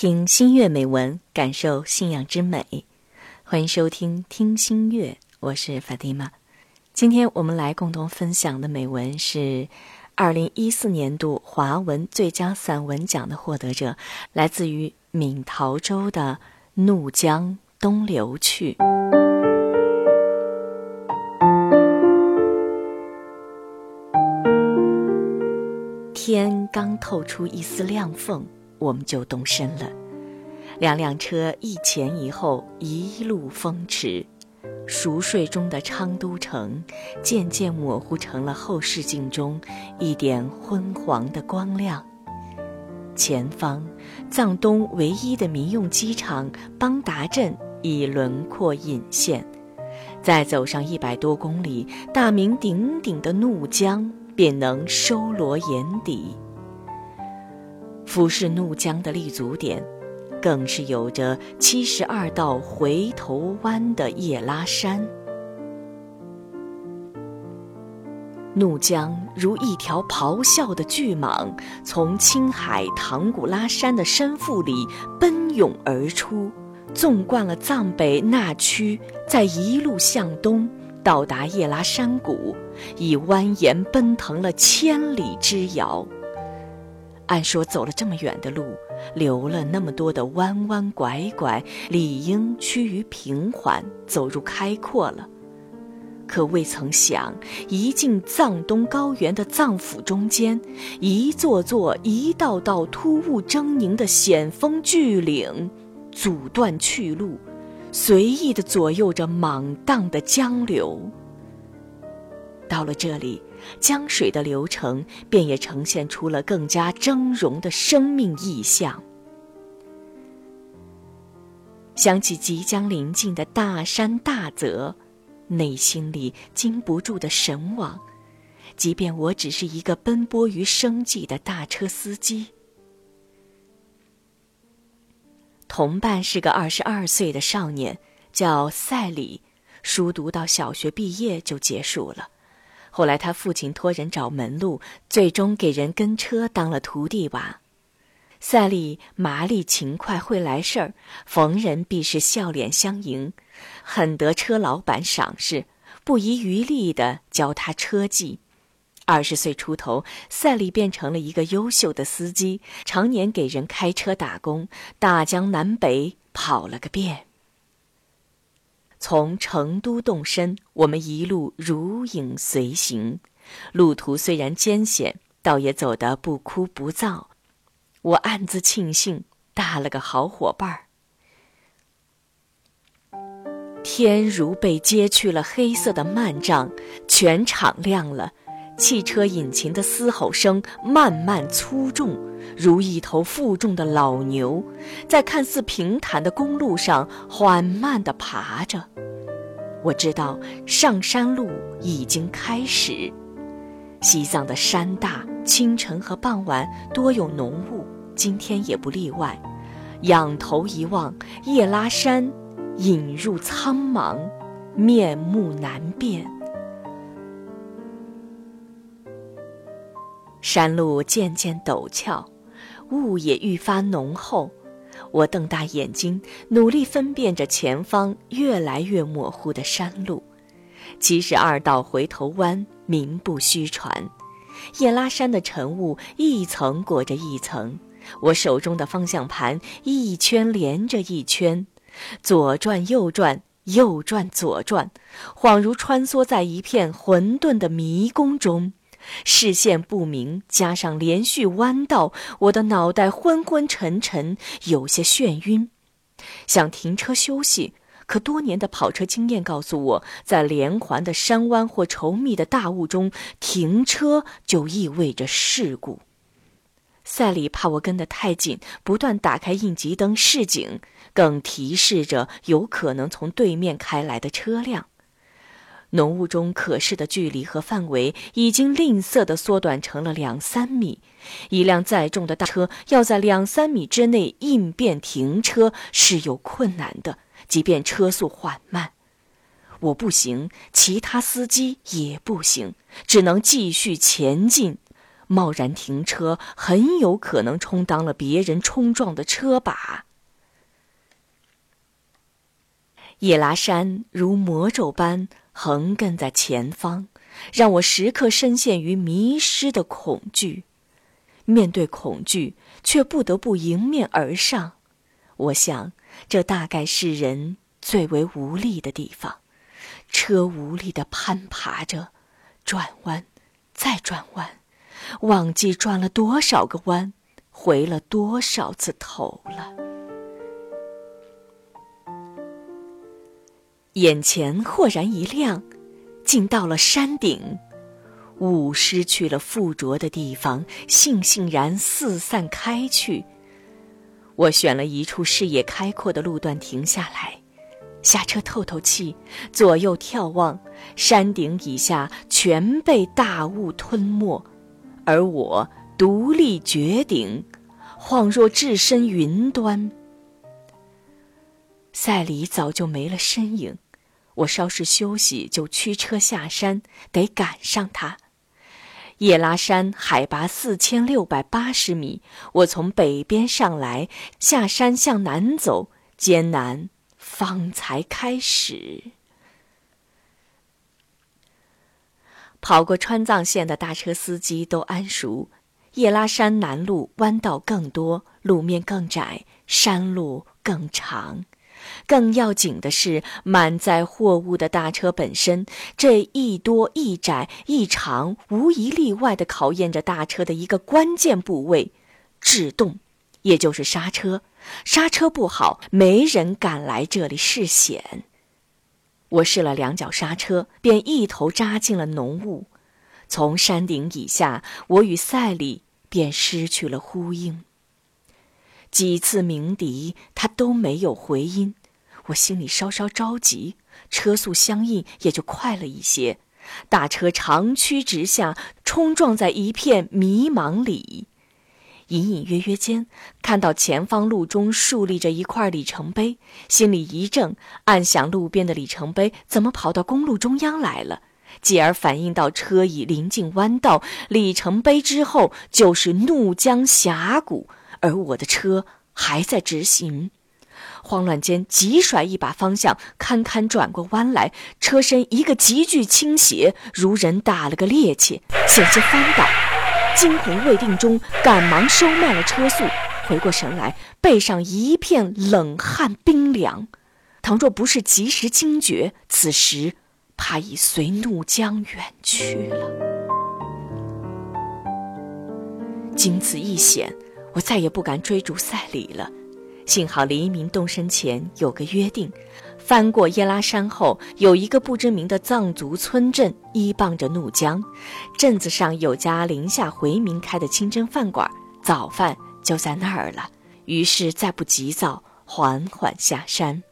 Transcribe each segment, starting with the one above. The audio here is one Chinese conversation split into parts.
听新月美文，感受信仰之美。欢迎收听《听新月》，我是法蒂玛。今天我们来共同分享的美文是二零一四年度华文最佳散文奖的获得者，来自于闽陶州的《怒江东流去》。天刚透出一丝亮缝。我们就动身了，两辆车一前一后，一路风驰，熟睡中的昌都城渐渐模糊成了后视镜中一点昏黄的光亮。前方，藏东唯一的民用机场邦达镇已轮廓隐现，再走上一百多公里，大名鼎鼎的怒江便能收罗眼底。俯视怒江的立足点，更是有着七十二道回头弯的叶拉山。怒江如一条咆哮的巨蟒，从青海唐古拉山的山腹里奔涌而出，纵贯了藏北那区，再一路向东，到达叶拉山谷，已蜿蜒奔腾了千里之遥。按说走了这么远的路，留了那么多的弯弯拐拐，理应趋于平缓，走入开阔了。可未曾想，一进藏东高原的藏府中间，一座座、一道道突兀狰狞的险峰巨岭，阻断去路，随意地左右着莽荡的江流。到了这里。江水的流程便也呈现出了更加峥嵘的生命意象。想起即将临近的大山大泽，内心里禁不住的神往。即便我只是一个奔波于生计的大车司机，同伴是个二十二岁的少年，叫赛里，书读到小学毕业就结束了。后来，他父亲托人找门路，最终给人跟车当了徒弟吧。赛利麻利勤快，会来事儿，逢人必是笑脸相迎，很得车老板赏识，不遗余力地教他车技。二十岁出头，赛利变成了一个优秀的司机，常年给人开车打工，大江南北跑了个遍。从成都动身，我们一路如影随形，路途虽然艰险，倒也走得不枯不燥。我暗自庆幸，搭了个好伙伴儿。天如被揭去了黑色的幔帐，全场亮了，汽车引擎的嘶吼声慢慢粗重，如一头负重的老牛，在看似平坦的公路上缓慢地爬着。我知道上山路已经开始。西藏的山大，清晨和傍晚多有浓雾，今天也不例外。仰头一望，叶拉山隐入苍茫，面目难辨。山路渐渐陡峭，雾也愈发浓厚。我瞪大眼睛，努力分辨着前方越来越模糊的山路。七十二道回头弯，名不虚传。叶拉山的晨雾一层裹着一层，我手中的方向盘一圈连着一圈，左转右转，右转左转，恍如穿梭在一片混沌的迷宫中。视线不明，加上连续弯道，我的脑袋昏昏沉沉，有些眩晕。想停车休息，可多年的跑车经验告诉我，在连环的山弯或稠密的大雾中停车就意味着事故。赛里怕我跟得太紧，不断打开应急灯示警，更提示着有可能从对面开来的车辆。浓雾中可视的距离和范围已经吝啬地缩短成了两三米，一辆载重的大车要在两三米之内应变停车是有困难的，即便车速缓慢，我不行，其他司机也不行，只能继续前进。贸然停车，很有可能充当了别人冲撞的车把。叶拉山如魔咒般横亘在前方，让我时刻深陷于迷失的恐惧。面对恐惧，却不得不迎面而上。我想，这大概是人最为无力的地方。车无力地攀爬着，转弯，再转弯，忘记转了多少个弯，回了多少次头了。眼前豁然一亮，竟到了山顶。雾失去了附着的地方，悻悻然四散开去。我选了一处视野开阔的路段停下来，下车透透气，左右眺望，山顶以下全被大雾吞没，而我独立绝顶，恍若置身云端。赛里早就没了身影，我稍事休息就驱车下山，得赶上他。叶拉山海拔四千六百八十米，我从北边上来，下山向南走，艰难方才开始。跑过川藏线的大车司机都谙熟，叶拉山南路弯道更多，路面更窄，山路更长。更要紧的是，满载货物的大车本身，这一多一窄一长，无一例外的考验着大车的一个关键部位——制动，也就是刹车。刹车不好，没人敢来这里试险。我试了两脚刹车，便一头扎进了浓雾。从山顶以下，我与赛里便失去了呼应。几次鸣笛，他都没有回音，我心里稍稍着急，车速相应也就快了一些。大车长驱直下，冲撞在一片迷茫里。隐隐约约间，看到前方路中竖立着一块里程碑，心里一怔，暗想路边的里程碑怎么跑到公路中央来了？继而反应到车已临近弯道，里程碑之后就是怒江峡谷。而我的车还在直行，慌乱间急甩一把方向，堪堪转过弯来，车身一个急剧倾斜，如人打了个趔趄，险些翻倒。惊魂未定中，赶忙收慢了车速，回过神来，背上一片冷汗冰凉。倘若不是及时惊觉，此时怕已随怒江远去了。经此一险。我再也不敢追逐赛里了，幸好黎明动身前有个约定。翻过耶拉山后，有一个不知名的藏族村镇依傍着怒江，镇子上有家林下回民开的清真饭馆，早饭就在那儿了。于是再不急躁，缓缓下山，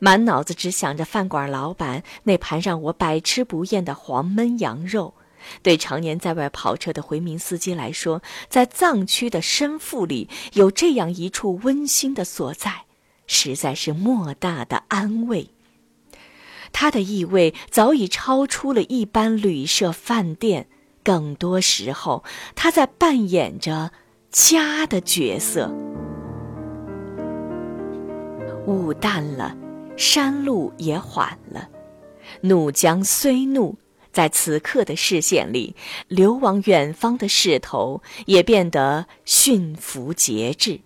满脑子只想着饭馆老板那盘让我百吃不厌的黄焖羊肉。对常年在外跑车的回民司机来说，在藏区的深腹里有这样一处温馨的所在，实在是莫大的安慰。它的意味早已超出了一般旅社饭店，更多时候，它在扮演着家的角色。雾淡了，山路也缓了，怒江虽怒。在此刻的视线里，流往远方的势头也变得驯服节制。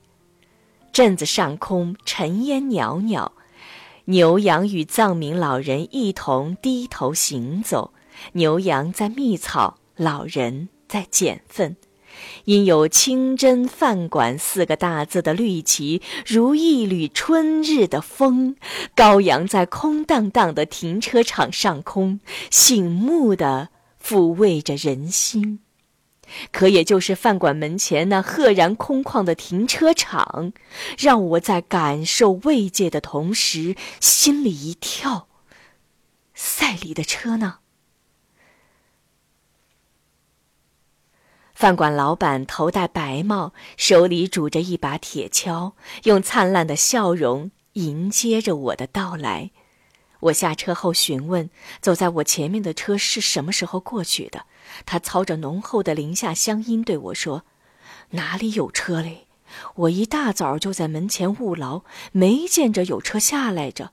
镇子上空尘烟袅袅，牛羊与藏民老人一同低头行走。牛羊在觅草，老人在捡粪。因有“清真饭馆”四个大字的绿旗，如一缕春日的风，高扬在空荡荡的停车场上空，醒目的抚慰着人心。可也就是饭馆门前那赫然空旷的停车场，让我在感受慰藉的同时，心里一跳。赛里的车呢？饭馆老板头戴白帽，手里拄着一把铁锹，用灿烂的笑容迎接着我的到来。我下车后询问走在我前面的车是什么时候过去的，他操着浓厚的宁夏乡音对我说：“哪里有车嘞？我一大早就在门前务劳，没见着有车下来着。”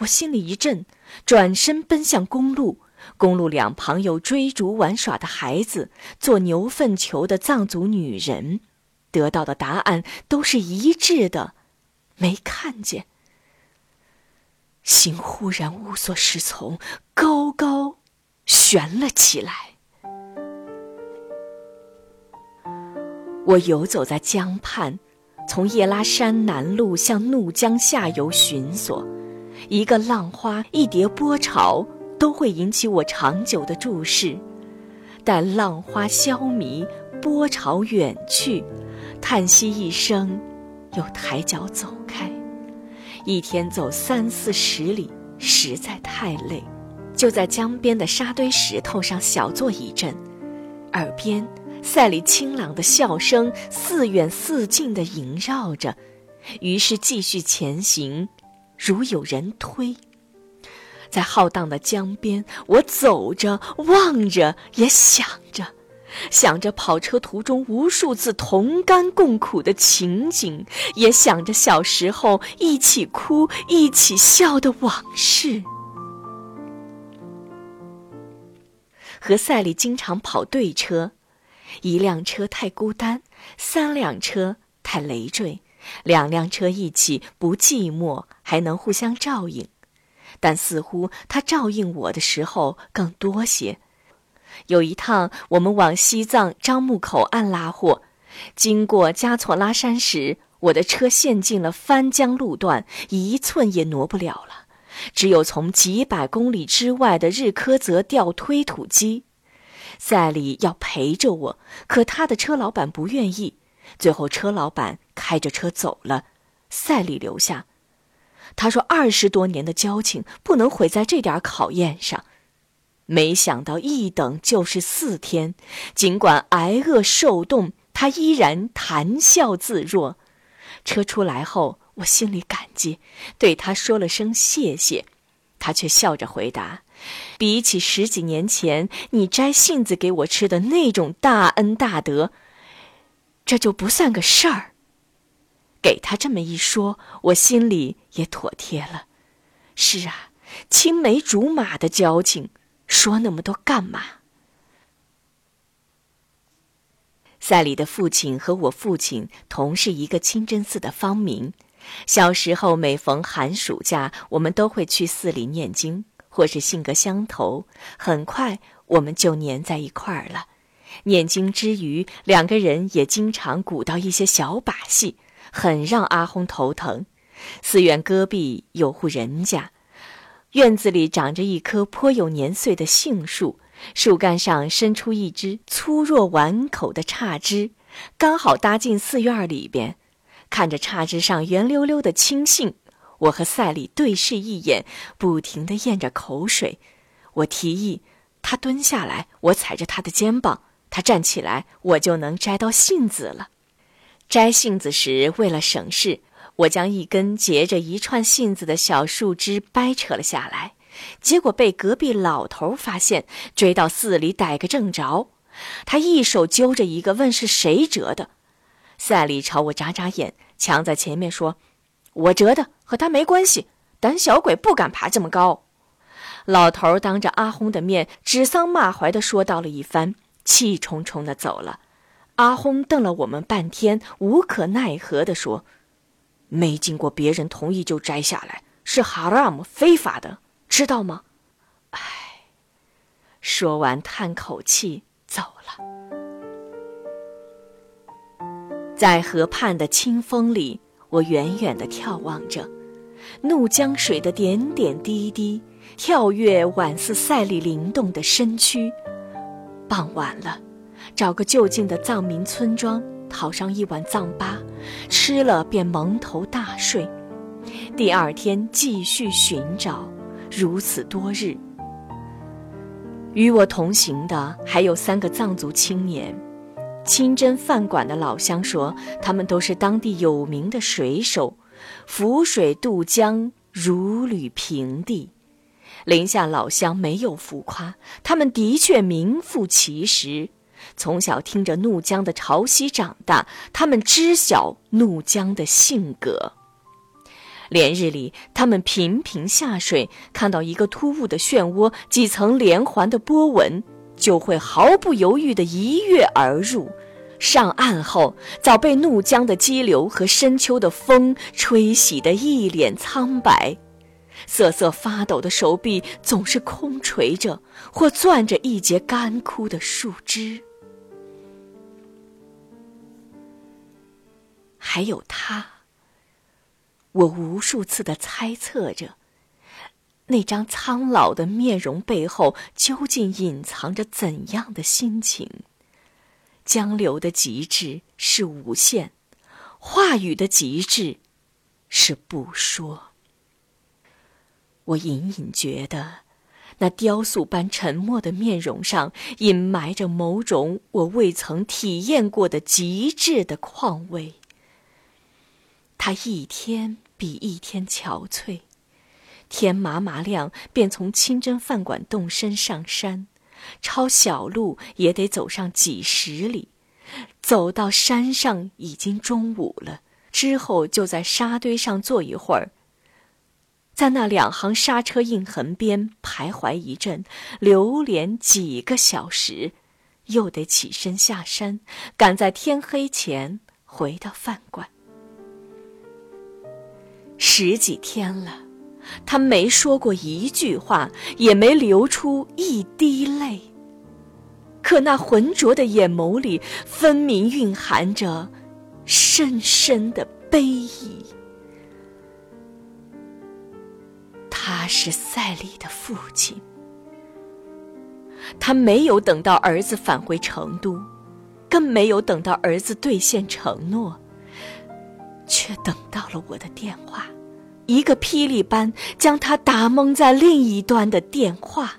我心里一震，转身奔向公路。公路两旁有追逐玩耍的孩子，做牛粪球的藏族女人，得到的答案都是一致的：没看见。心忽然无所适从，高高悬了起来。我游走在江畔，从叶拉山南路向怒江下游寻索。一个浪花，一叠波潮。都会引起我长久的注视，待浪花消弭，波潮远去，叹息一声，又抬脚走开。一天走三四十里，实在太累，就在江边的沙堆石头上小坐一阵，耳边赛里清朗的笑声似远似近的萦绕着，于是继续前行，如有人推。在浩荡的江边，我走着，望着，也想着，想着跑车途中无数次同甘共苦的情景，也想着小时候一起哭、一起笑的往事。和赛里经常跑对车，一辆车太孤单，三辆车太累赘，两辆车一起不寂寞，还能互相照应。但似乎他照应我的时候更多些。有一趟，我们往西藏樟木口岸拉货，经过加措拉山时，我的车陷进了翻江路段，一寸也挪不了了，只有从几百公里之外的日喀则调推土机。赛里要陪着我，可他的车老板不愿意，最后车老板开着车走了，赛里留下。他说：“二十多年的交情不能毁在这点考验上。”没想到一等就是四天，尽管挨饿受冻，他依然谈笑自若。车出来后，我心里感激，对他说了声谢谢，他却笑着回答：“比起十几年前你摘杏子给我吃的那种大恩大德，这就不算个事儿。”给他这么一说，我心里也妥帖了。是啊，青梅竹马的交情，说那么多干嘛？赛里的父亲和我父亲同是一个清真寺的方明。小时候每逢寒暑假，我们都会去寺里念经，或是性格相投，很快我们就粘在一块儿了。念经之余，两个人也经常鼓捣一些小把戏。很让阿轰头疼。寺院戈壁有户人家，院子里长着一棵颇有年岁的杏树，树干上伸出一只粗弱碗口的插枝，刚好搭进寺院里边。看着插枝上圆溜溜的青杏，我和赛里对视一眼，不停地咽着口水。我提议他蹲下来，我踩着他的肩膀；他站起来，我就能摘到杏子了。摘杏子时，为了省事，我将一根结着一串杏子的小树枝掰扯了下来，结果被隔壁老头发现，追到寺里逮个正着。他一手揪着一个，问是谁折的。赛里朝我眨眨眼，抢在前面说：“我折的，和他没关系。胆小鬼不敢爬这么高。”老头当着阿轰的面指桑骂槐的说道了一番，气冲冲的走了。阿轰瞪了我们半天，无可奈何地说：“没经过别人同意就摘下来，是哈拉姆非法的，知道吗？”唉，说完叹口气走了。在河畔的清风里，我远远地眺望着，怒江水的点点滴滴，跳跃宛似赛里灵动的身躯。傍晚了。找个就近的藏民村庄，讨上一碗藏粑，吃了便蒙头大睡。第二天继续寻找，如此多日。与我同行的还有三个藏族青年。清真饭馆的老乡说，他们都是当地有名的水手，浮水渡江如履平地。林下老乡没有浮夸，他们的确名副其实。从小听着怒江的潮汐长大，他们知晓怒江的性格。连日里，他们频频下水，看到一个突兀的漩涡、几层连环的波纹，就会毫不犹豫地一跃而入。上岸后，早被怒江的激流和深秋的风吹洗得一脸苍白，瑟瑟发抖的手臂总是空垂着，或攥着一截干枯的树枝。还有他。我无数次的猜测着，那张苍老的面容背后究竟隐藏着怎样的心情？江流的极致是无限，话语的极致是不说。我隐隐觉得，那雕塑般沉默的面容上隐埋着某种我未曾体验过的极致的况味。他一天比一天憔悴，天麻麻亮便从清真饭馆动身上山，抄小路也得走上几十里，走到山上已经中午了。之后就在沙堆上坐一会儿，在那两行刹车印痕边徘徊一阵，流连几个小时，又得起身下山，赶在天黑前回到饭馆。十几天了，他没说过一句话，也没流出一滴泪。可那浑浊的眼眸里，分明蕴含着深深的悲意。他是赛丽的父亲，他没有等到儿子返回成都，更没有等到儿子兑现承诺。却等到了我的电话，一个霹雳般将他打懵在另一端的电话。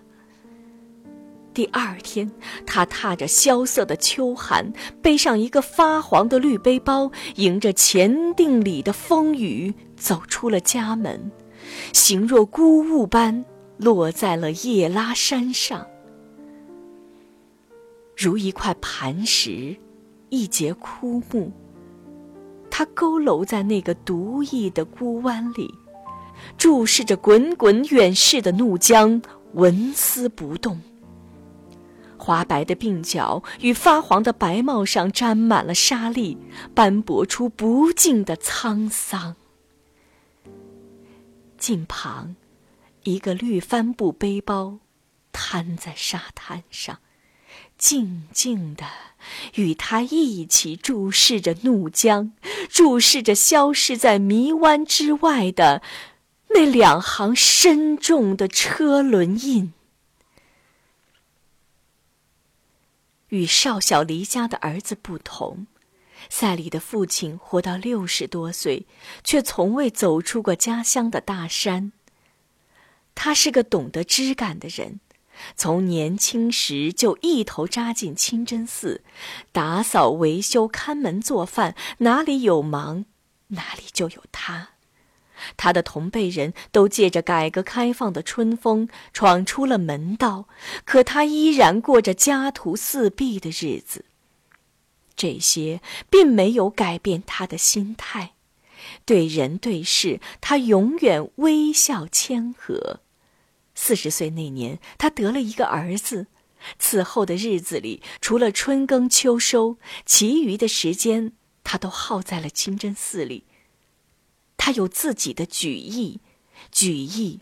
第二天，他踏着萧瑟的秋寒，背上一个发黄的绿背包，迎着前定里的风雨，走出了家门，形若孤鹜般落在了叶拉山上，如一块磐石，一节枯木。他佝偻在那个独异的孤湾里，注视着滚滚远逝的怒江，纹丝不动。花白的鬓角与发黄的白帽上沾满了沙粒，斑驳出不尽的沧桑。近旁，一个绿帆布背包，瘫在沙滩上。静静的与他一起注视着怒江，注视着消失在迷湾之外的那两行深重的车轮印。与少小离家的儿子不同，赛里的父亲活到六十多岁，却从未走出过家乡的大山。他是个懂得枝感的人。从年轻时就一头扎进清真寺，打扫、维修、看门、做饭，哪里有忙，哪里就有他。他的同辈人都借着改革开放的春风闯出了门道，可他依然过着家徒四壁的日子。这些并没有改变他的心态，对人对事，他永远微笑谦和。四十岁那年，他得了一个儿子。此后的日子里，除了春耕秋收，其余的时间他都耗在了清真寺里。他有自己的举意，举意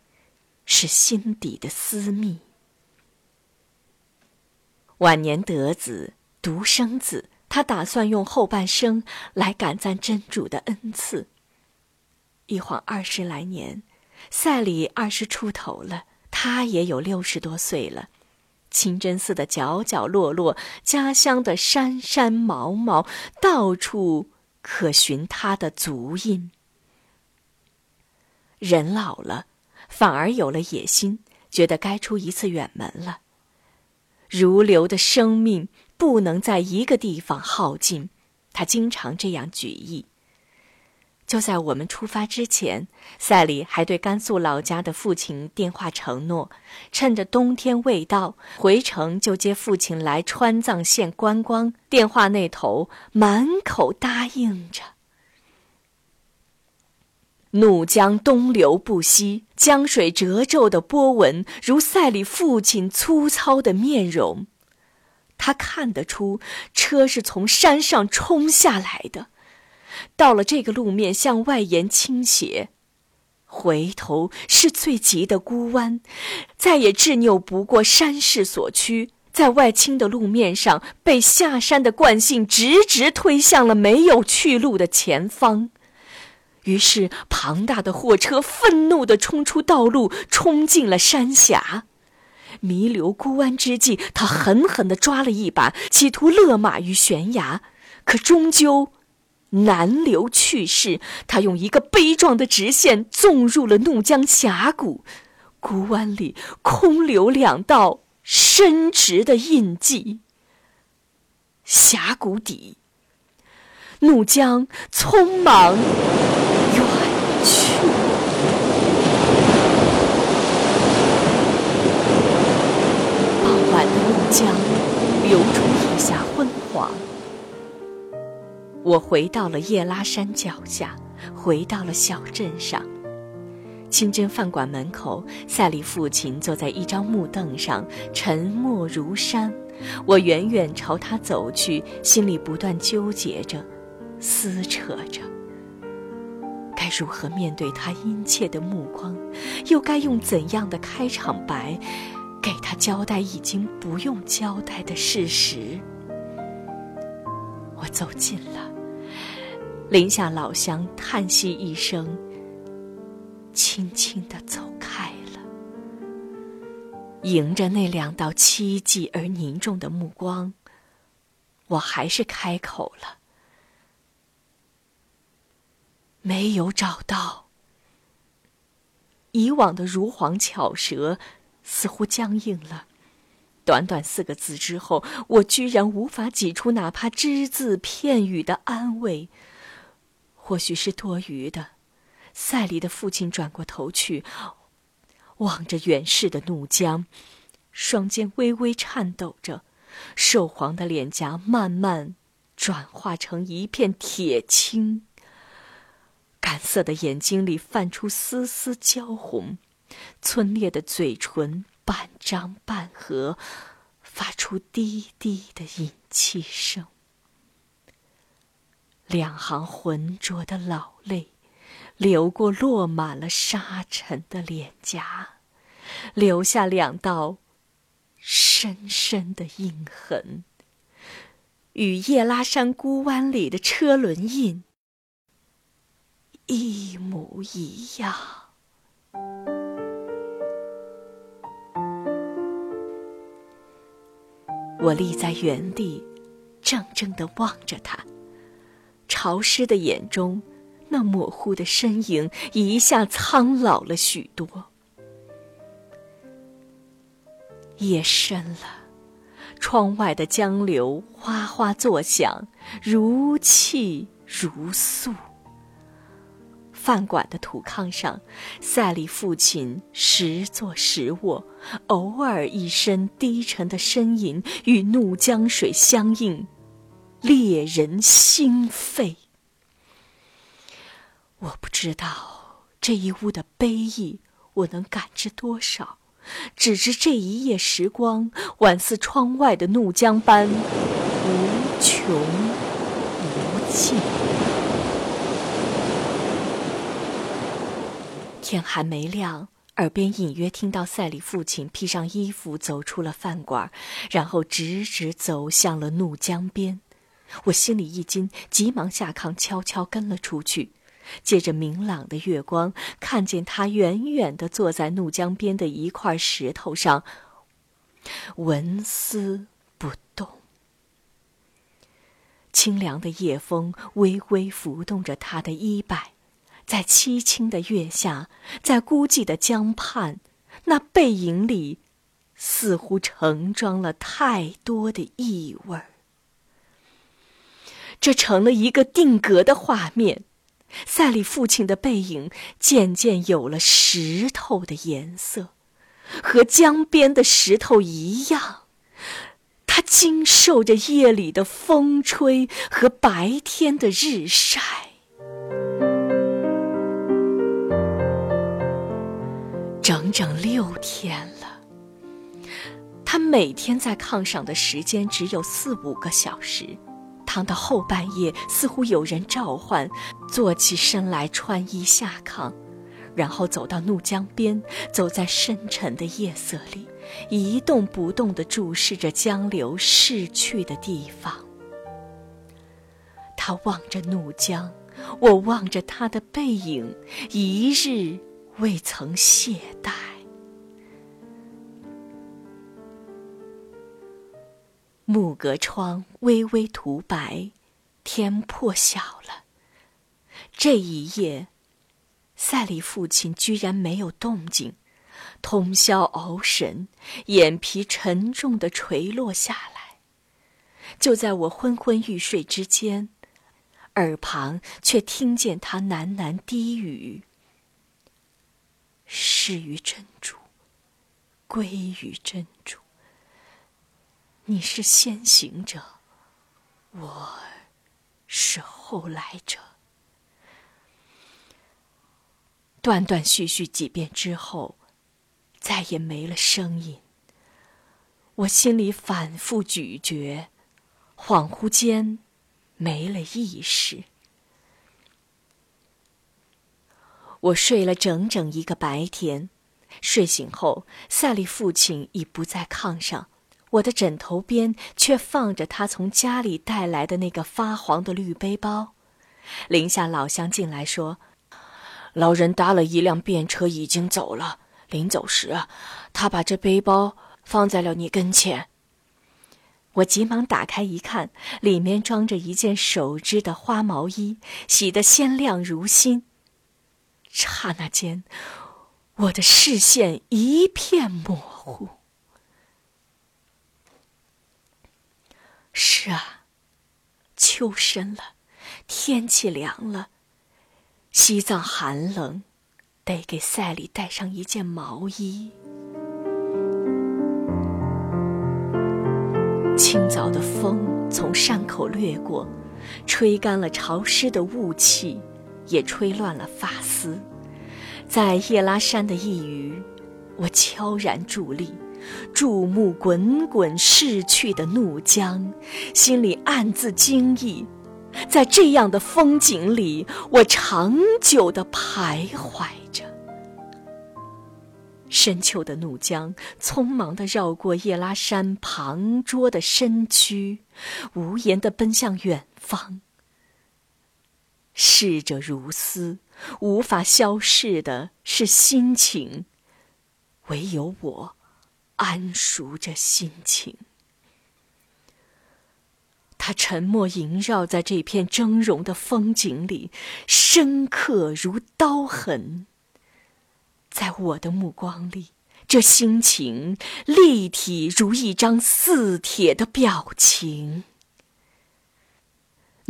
是心底的私密。晚年得子，独生子，他打算用后半生来感赞真主的恩赐。一晃二十来年，赛里二十出头了。他也有六十多岁了，清真寺的角角落落，家乡的山山毛毛，到处可寻他的足印。人老了，反而有了野心，觉得该出一次远门了。如流的生命不能在一个地方耗尽，他经常这样举意。就在我们出发之前，赛里还对甘肃老家的父亲电话承诺，趁着冬天未到，回城就接父亲来川藏线观光。电话那头满口答应着。怒江东流不息，江水褶皱的波纹如赛里父亲粗糙的面容。他看得出，车是从山上冲下来的。到了这个路面向外沿倾斜，回头是最急的孤弯，再也执拗不过山势所趋，在外倾的路面上被下山的惯性直直推向了没有去路的前方。于是，庞大的货车愤怒地冲出道路，冲进了山峡。弥留孤弯之际，他狠狠地抓了一把，企图勒马于悬崖，可终究。南流去世，他用一个悲壮的直线纵入了怒江峡谷，谷湾里空留两道深直的印记。峡谷底，怒江匆忙远去。傍晚的怒江，流出。我回到了叶拉山脚下，回到了小镇上。清真饭馆门口，赛里父亲坐在一张木凳上，沉默如山。我远远朝他走去，心里不断纠结着，撕扯着。该如何面对他殷切的目光？又该用怎样的开场白，给他交代已经不用交代的事实？我走近了，临下老乡叹息一声，轻轻的走开了。迎着那两道凄寂而凝重的目光，我还是开口了：“没有找到。”以往的如簧巧舌，似乎僵硬了。短短四个字之后，我居然无法挤出哪怕只字片语的安慰。或许是多余的。赛里的父亲转过头去，望着远逝的怒江，双肩微微颤抖着，瘦黄的脸颊慢慢转化成一片铁青。干涩的眼睛里泛出丝丝焦红，皴裂的嘴唇。半张半合，发出低低的饮气声。两行浑浊的老泪，流过落满了沙尘的脸颊，留下两道深深的印痕，与叶拉山孤湾里的车轮印一模一样。我立在原地，怔怔地望着他。潮湿的眼中，那模糊的身影一下苍老了许多。夜深了，窗外的江流哗哗作响，如泣如诉。饭馆的土炕上，赛里父亲时坐时卧，偶尔一声低沉的呻吟与怒江水相应，猎人心肺。我不知道这一屋的悲意，我能感知多少，只知这一夜时光，宛似窗外的怒江般无穷无尽。天还没亮，耳边隐约听到赛里父亲披上衣服走出了饭馆，然后直直走向了怒江边。我心里一惊，急忙下炕，悄悄跟了出去。借着明朗的月光，看见他远远地坐在怒江边的一块石头上，纹丝不动。清凉的夜风微微拂动着他的衣摆。在凄清的月下，在孤寂的江畔，那背影里，似乎盛装了太多的异味儿。这成了一个定格的画面，赛里父亲的背影渐渐有了石头的颜色，和江边的石头一样。他经受着夜里的风吹和白天的日晒，整整六天了。他每天在炕上的时间只有四五个小时。躺到后半夜，似乎有人召唤，坐起身来穿衣下炕，然后走到怒江边，走在深沉的夜色里，一动不动地注视着江流逝去的地方。他望着怒江，我望着他的背影，一日未曾懈怠。木格窗微微涂白，天破晓了。这一夜，赛里父亲居然没有动静，通宵熬神，眼皮沉重的垂落下来。就在我昏昏欲睡之间，耳旁却听见他喃喃低语：“失于真主，归于真主。”你是先行者，我是后来者。断断续续几遍之后，再也没了声音。我心里反复咀嚼，恍惚间没了意识。我睡了整整一个白天，睡醒后，赛利父亲已不在炕上。我的枕头边却放着他从家里带来的那个发黄的绿背包。林下老乡进来说：“老人搭了一辆便车，已经走了。临走时，他把这背包放在了你跟前。”我急忙打开一看，里面装着一件手织的花毛衣，洗得鲜亮如新。刹那间，我的视线一片模糊。是啊，秋深了，天气凉了。西藏寒冷，得给赛里带上一件毛衣。清早的风从山口掠过，吹干了潮湿的雾气，也吹乱了发丝。在叶拉山的一隅，我悄然伫立。注目滚滚逝去的怒江，心里暗自惊异，在这样的风景里，我长久地徘徊着。深秋的怒江，匆忙地绕过叶拉山庞拙的身躯，无言地奔向远方。逝者如斯，无法消逝的是心情，唯有我。安熟着心情，他沉默萦绕在这片峥嵘的风景里，深刻如刀痕。在我的目光里，这心情立体如一张似铁的表情。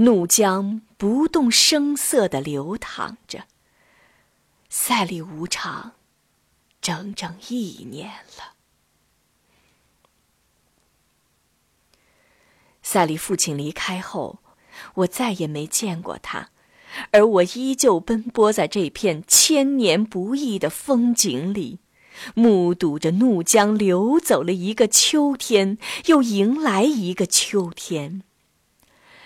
怒江不动声色地流淌着，赛里无常，整整一年了。赛里父亲离开后，我再也没见过他，而我依旧奔波在这片千年不易的风景里，目睹着怒江流走了一个秋天，又迎来一个秋天。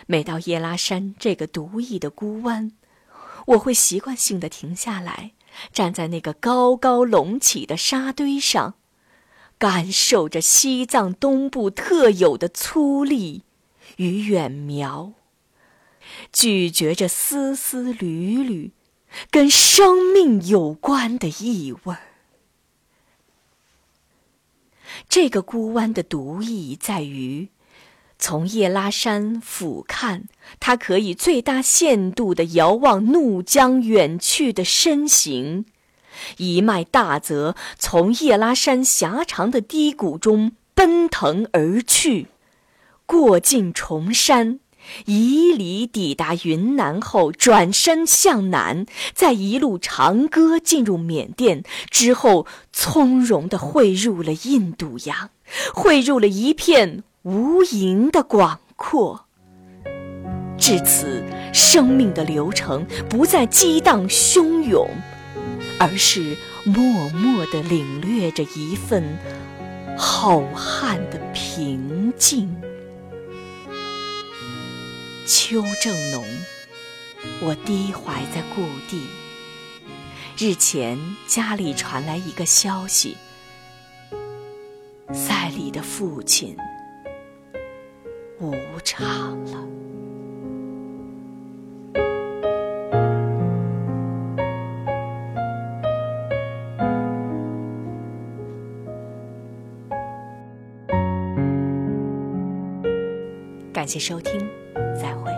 每到叶拉山这个独异的孤湾，我会习惯性的停下来，站在那个高高隆起的沙堆上，感受着西藏东部特有的粗粝。与远苗，咀嚼着丝丝缕缕跟生命有关的异味儿。这个孤湾的独异在于，从叶拉山俯瞰，它可以最大限度地遥望怒江远去的身形，一脉大泽从叶拉山狭长的低谷中奔腾而去。过尽崇山，以礼抵达云南后，转身向南，再一路长歌进入缅甸，之后从容地汇入了印度洋，汇入了一片无垠的广阔。至此，生命的流程不再激荡汹涌，而是默默地领略着一份浩瀚的平静。秋正浓，我低怀在故地。日前家里传来一个消息：赛里的父亲无常了。感谢收听。再会。